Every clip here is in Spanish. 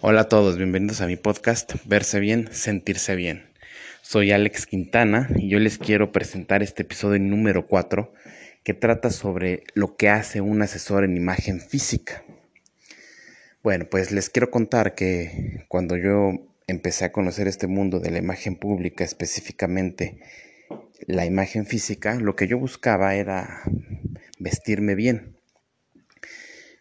Hola a todos, bienvenidos a mi podcast Verse bien, sentirse bien. Soy Alex Quintana y yo les quiero presentar este episodio número 4 que trata sobre lo que hace un asesor en imagen física. Bueno, pues les quiero contar que cuando yo empecé a conocer este mundo de la imagen pública, específicamente la imagen física, lo que yo buscaba era vestirme bien.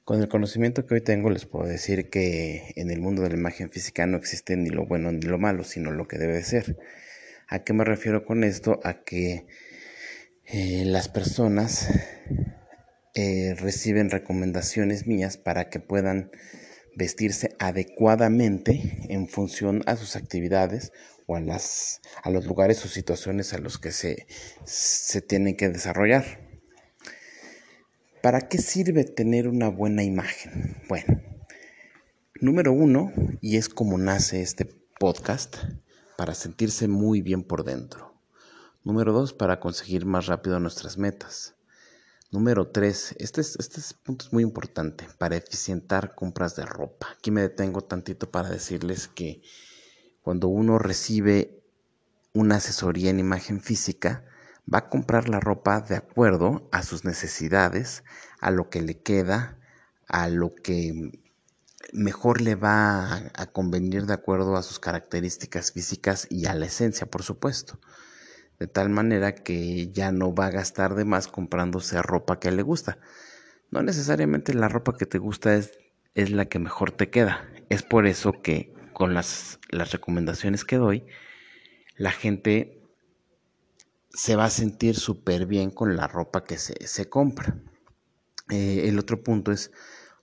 Con el conocimiento que hoy tengo les puedo decir que en el mundo de la imagen física no existe ni lo bueno ni lo malo, sino lo que debe ser. ¿A qué me refiero con esto? A que eh, las personas eh, reciben recomendaciones mías para que puedan vestirse adecuadamente en función a sus actividades o a, los lugares o situaciones a los que se tienen que desarrollar. ¿Para qué sirve tener una buena imagen? Bueno, número uno, y es como nace este podcast, para sentirse muy bien por dentro. Número dos, para conseguir más rápido nuestras metas. Número tres, este, este punto es muy importante, para eficientar compras de ropa. Aquí me detengo tantito para decirles que cuando uno recibe una asesoría en imagen física, va a comprar la ropa de acuerdo a sus necesidades, a lo que le queda, a lo que mejor le va a, convenir de acuerdo a sus características físicas y a la esencia, por supuesto. De tal manera que ya no va a gastar de más comprándose ropa que le gusta. No necesariamente la ropa que te gusta es, es la que mejor te queda. Es por eso que con las, las recomendaciones que doy, la gente se va a sentir súper bien con la ropa que se, compra. Eh, el otro punto es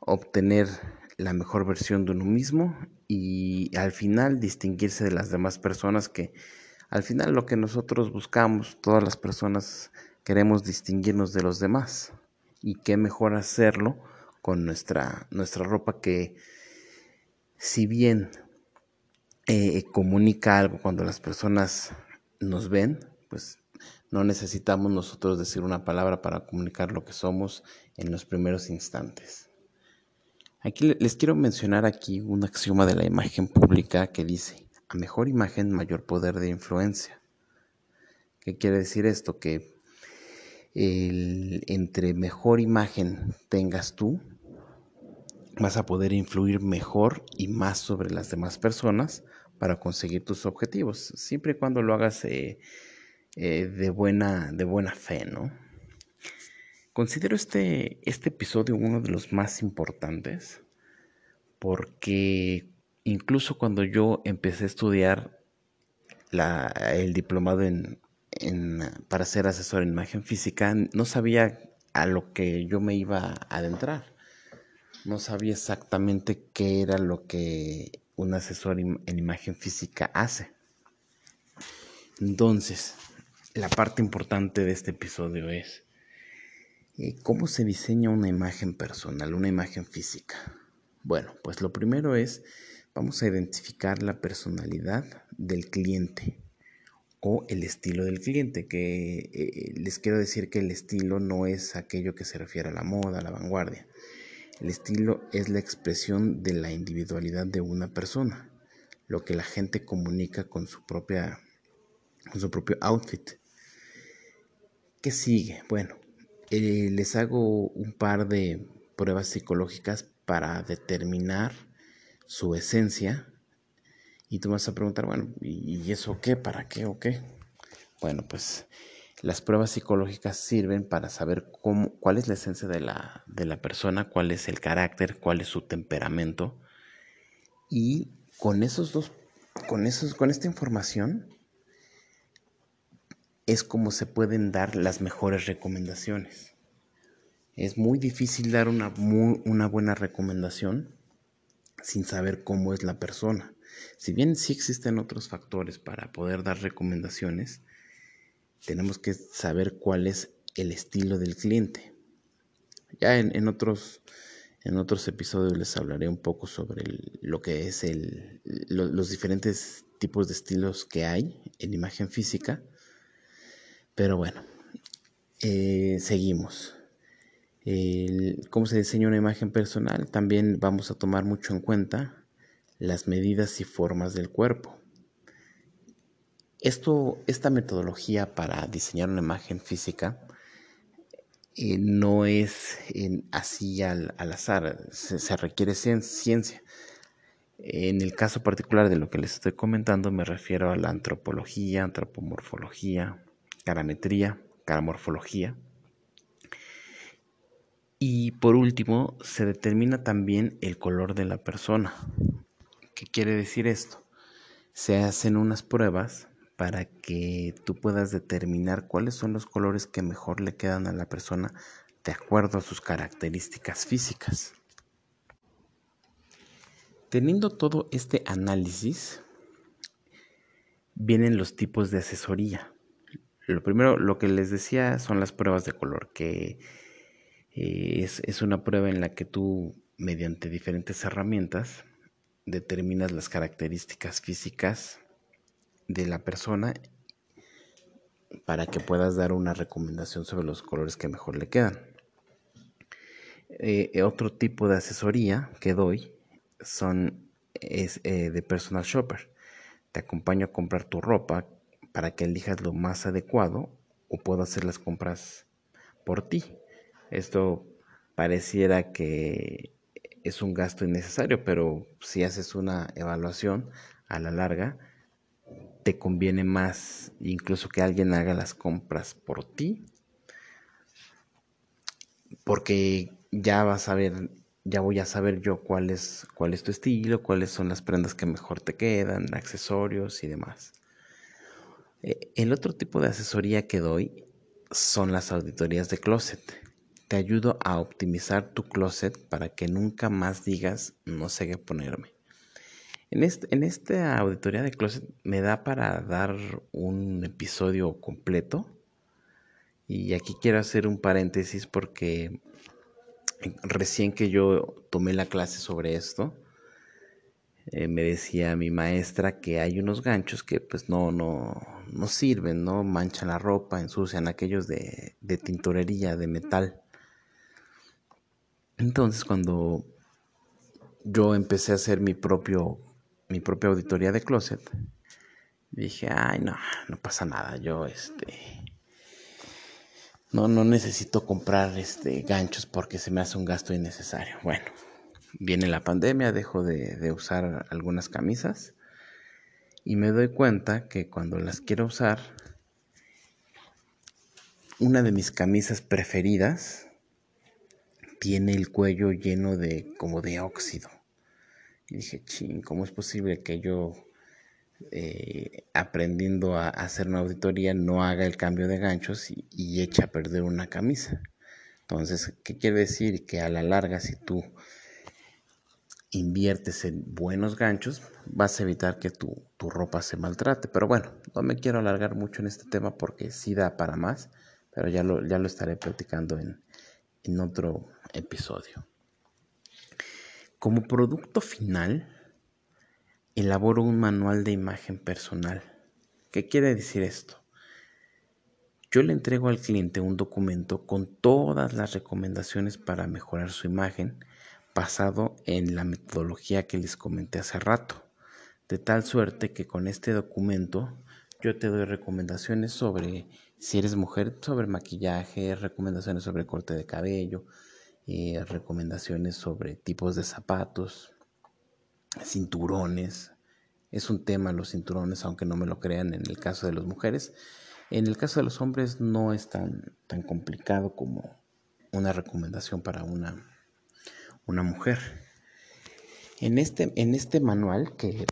obtener la mejor versión de uno mismo y al final distinguirse de las demás personas que al final lo que nosotros buscamos, todas las personas queremos distinguirnos de los demás y qué mejor hacerlo con nuestra, nuestra ropa que si bien eh, comunica algo cuando las personas nos ven, pues no necesitamos nosotros decir una palabra para comunicar lo que somos en los primeros instantes. Aquí les quiero mencionar aquí un axioma de la imagen pública que dice, a mejor imagen, mayor poder de influencia. ¿Qué quiere decir esto? Que entre mejor imagen tengas tú, vas a poder influir mejor y más sobre las demás personas para conseguir tus objetivos, siempre y cuando lo hagas eh, eh, de, buena, de buena fe, ¿no? Considero este, este episodio uno de los más importantes porque incluso cuando yo empecé a estudiar la, el diplomado en, en, para ser asesor en imagen física, no sabía a lo que yo me iba a adentrar. No sabía exactamente qué era lo que un asesor en imagen física hace. Entonces, la parte importante de este episodio es eh, cómo se diseña una imagen personal, una imagen física. Bueno, pues lo primero es, vamos a identificar la personalidad del cliente o el estilo del cliente, que eh, les quiero decir que el estilo no es aquello que se refiere a la moda, a la vanguardia. El estilo es la expresión de la individualidad de una persona, lo que la gente comunica con su propia con su propio outfit. ¿Qué sigue? Bueno, eh, les hago un par de pruebas psicológicas para determinar su esencia. Y tú vas a preguntar, bueno, ¿y eso qué? ¿Para qué o qué? Bueno, pues las pruebas psicológicas sirven para saber cómo, cuál es la esencia de la, de la persona, cuál es el carácter, cuál es su temperamento. Y con esos dos, con esos, con esta información, es como se pueden dar las mejores recomendaciones. Es muy difícil dar una, buena recomendación sin saber cómo es la persona. Si bien sí existen otros factores para poder dar recomendaciones, tenemos que saber cuál es el estilo del cliente. Ya en, otros, episodios les hablaré un poco sobre lo que es los diferentes tipos de estilos que hay en imagen física pero bueno, eh, seguimos. cómo se diseña una imagen personal, también vamos a tomar mucho en cuenta las medidas y formas del cuerpo. Esto, esta metodología para diseñar una imagen física eh, no es así al, azar, se, requiere ciencia. En el caso particular de lo que les estoy comentando me refiero a la antropología, antropomorfología, carametría, caramorfología. Y por último, se determina también el color de la persona. ¿Qué quiere decir esto? Se hacen unas pruebas para que tú puedas determinar cuáles son los colores que mejor le quedan a la persona de acuerdo a sus características físicas. Teniendo todo este análisis, vienen los tipos de asesoría. Lo primero, lo que les decía, son las pruebas de color, que eh, es, es una prueba en la que tú, mediante diferentes herramientas, determinas las características físicas de la persona para que puedas dar una recomendación sobre los colores que mejor le quedan. Eh, otro tipo de asesoría que doy son es eh, de personal shopper. Te acompaño a comprar tu ropa para que elijas lo más adecuado o puedo hacer las compras por ti. Esto pareciera que es un gasto innecesario, pero si haces una evaluación a la larga, te conviene más incluso que alguien haga las compras por ti, porque ya vas a ver, ya voy a saber yo cuál es, cuál es tu estilo, cuáles son las prendas que mejor te quedan, accesorios y demás. E, el otro tipo de asesoría que doy son las auditorías de closet. Te ayudo a optimizar tu closet para que nunca más digas no sé qué ponerme. En, en esta auditoría de closet me da para dar un episodio completo. Y aquí quiero hacer un paréntesis porque recién que yo tomé la clase sobre esto, eh, me decía mi maestra que hay unos ganchos que pues no, no, no sirven, ¿no? Manchan la ropa, ensucian aquellos de, de tintorería, de metal. Entonces cuando yo empecé a hacer mi propio mi propia auditoría de closet, dije, ay, no, no pasa nada, yo este no no necesito comprar este ganchos porque se me hace un gasto innecesario. Bueno, viene la pandemia, dejo de, usar algunas camisas y me doy cuenta que cuando las quiero usar una de mis camisas preferidas tiene el cuello lleno de como de óxido. Y dije, ching, ¿cómo es posible que yo, eh, aprendiendo a, hacer una auditoría, no haga el cambio de ganchos y, y eche a perder una camisa? Entonces, ¿qué quiere decir? Que a la larga, si tú inviertes en buenos ganchos, vas a evitar que tu, tu, ropa se maltrate. Pero bueno, no me quiero alargar mucho en este tema porque sí da para más, pero ya lo, ya lo estaré platicando en, en otro episodio. Como producto final, elaboro un manual de imagen personal. ¿Qué quiere decir esto? Yo le entrego al cliente un documento con todas las recomendaciones para mejorar su imagen basado en la metodología que les comenté hace rato. De tal suerte que con este documento yo te doy recomendaciones sobre si eres mujer, sobre maquillaje, recomendaciones sobre corte de cabello, eh, recomendaciones sobre tipos de zapatos, cinturones. Es un tema los cinturones, aunque no me lo crean en el caso de las mujeres. En el caso de los hombres no es tan, tan complicado como una recomendación para una, una mujer. En este, en este manual, que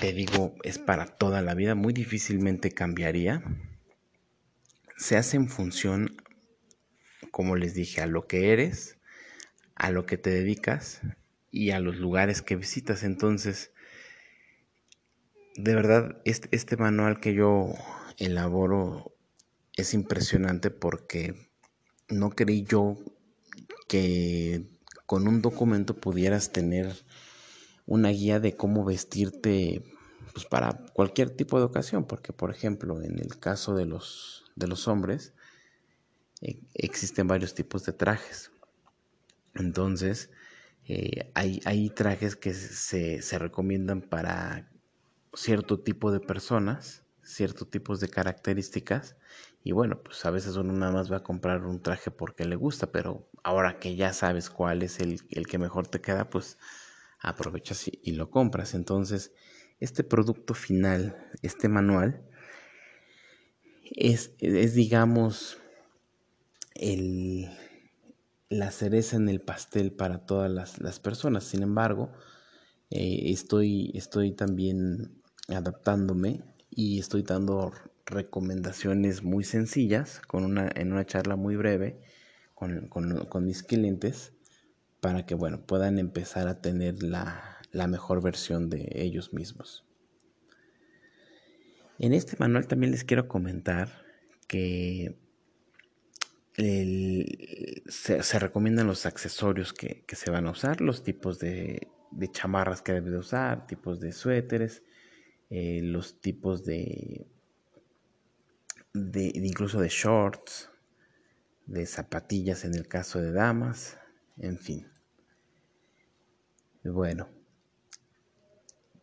te digo es para toda la vida, muy difícilmente cambiaría, se hace en función como les dije, a lo que eres, a lo que te dedicas y a los lugares que visitas. Entonces, de verdad, este, este manual que yo elaboro es impresionante porque no creí yo que con un documento pudieras tener una guía de cómo vestirte pues para cualquier tipo de ocasión, porque por ejemplo, en el caso de los de los hombres, e, existen varios tipos de trajes. Entonces, Eh, hay, hay, trajes que se, se, recomiendan para cierto tipo de personas, ciertos tipos de características. Y bueno, pues a veces uno nada más va a comprar un traje porque le gusta, pero ahora que ya sabes cuál es el, el que mejor te queda, pues aprovechas y, lo compras. Entonces, este producto final, este manual, es, es digamos, el, la cereza en el pastel para todas las, personas. Sin embargo, eh, estoy, estoy también adaptándome y estoy dando recomendaciones muy sencillas con una, en una charla muy breve con, con, mis clientes para que bueno, puedan empezar a tener la, la mejor versión de ellos mismos. En este manual también les quiero comentar que se, recomiendan los accesorios que, se van a usar, los tipos de, chamarras que debe de usar, tipos de suéteres, eh, los tipos de, de, incluso de shorts, de zapatillas en el caso de damas, en fin. Bueno,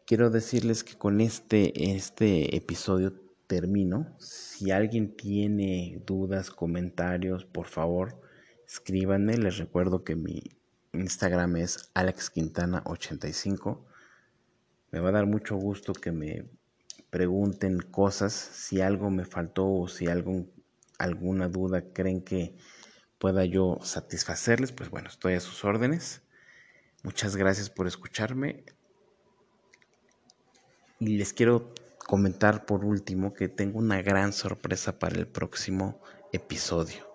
quiero decirles que con este, este episodio termino. Si alguien tiene dudas, comentarios, por favor, escríbanme. Les recuerdo que mi Instagram es alexquintana85. Me va a dar mucho gusto que me pregunten cosas. Si algo me faltó o si algo, alguna duda creen que pueda yo satisfacerles, pues bueno, estoy a sus órdenes. Muchas gracias por escucharme. Y les quiero comentar por último que tengo una gran sorpresa para el próximo episodio.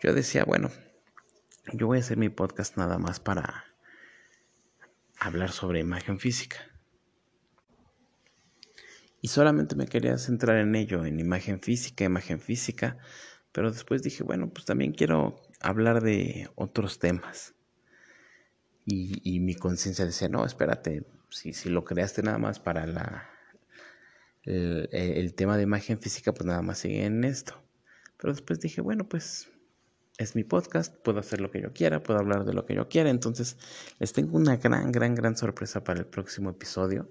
Yo decía, bueno, yo voy a hacer mi podcast nada más para hablar sobre imagen física. Y solamente me quería centrar en ello, en imagen física, imagen física, pero después dije, bueno, pues también quiero hablar de otros temas. Y, mi conciencia decía, no, espérate, si, si lo creaste nada más para la el, tema de imagen física pues nada más sigue en esto. Pero después dije, bueno, pues es mi podcast, puedo hacer lo que yo quiera, puedo hablar de lo que yo quiera. Entonces les tengo una gran, gran, gran sorpresa para el próximo episodio.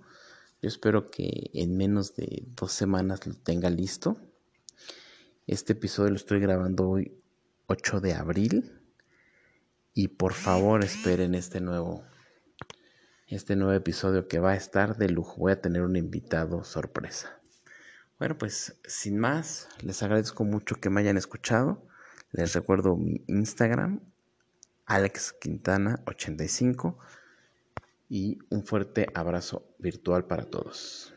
Yo espero que en menos de dos semanas lo tenga listo. Este episodio lo estoy grabando hoy 8 de abril. Y por favor esperen este nuevo este nuevo episodio que va a estar de lujo. Voy a tener un invitado sorpresa. Bueno, pues sin más, les agradezco mucho que me hayan escuchado. Les recuerdo mi Instagram, alexquintana85. Y un fuerte abrazo virtual para todos.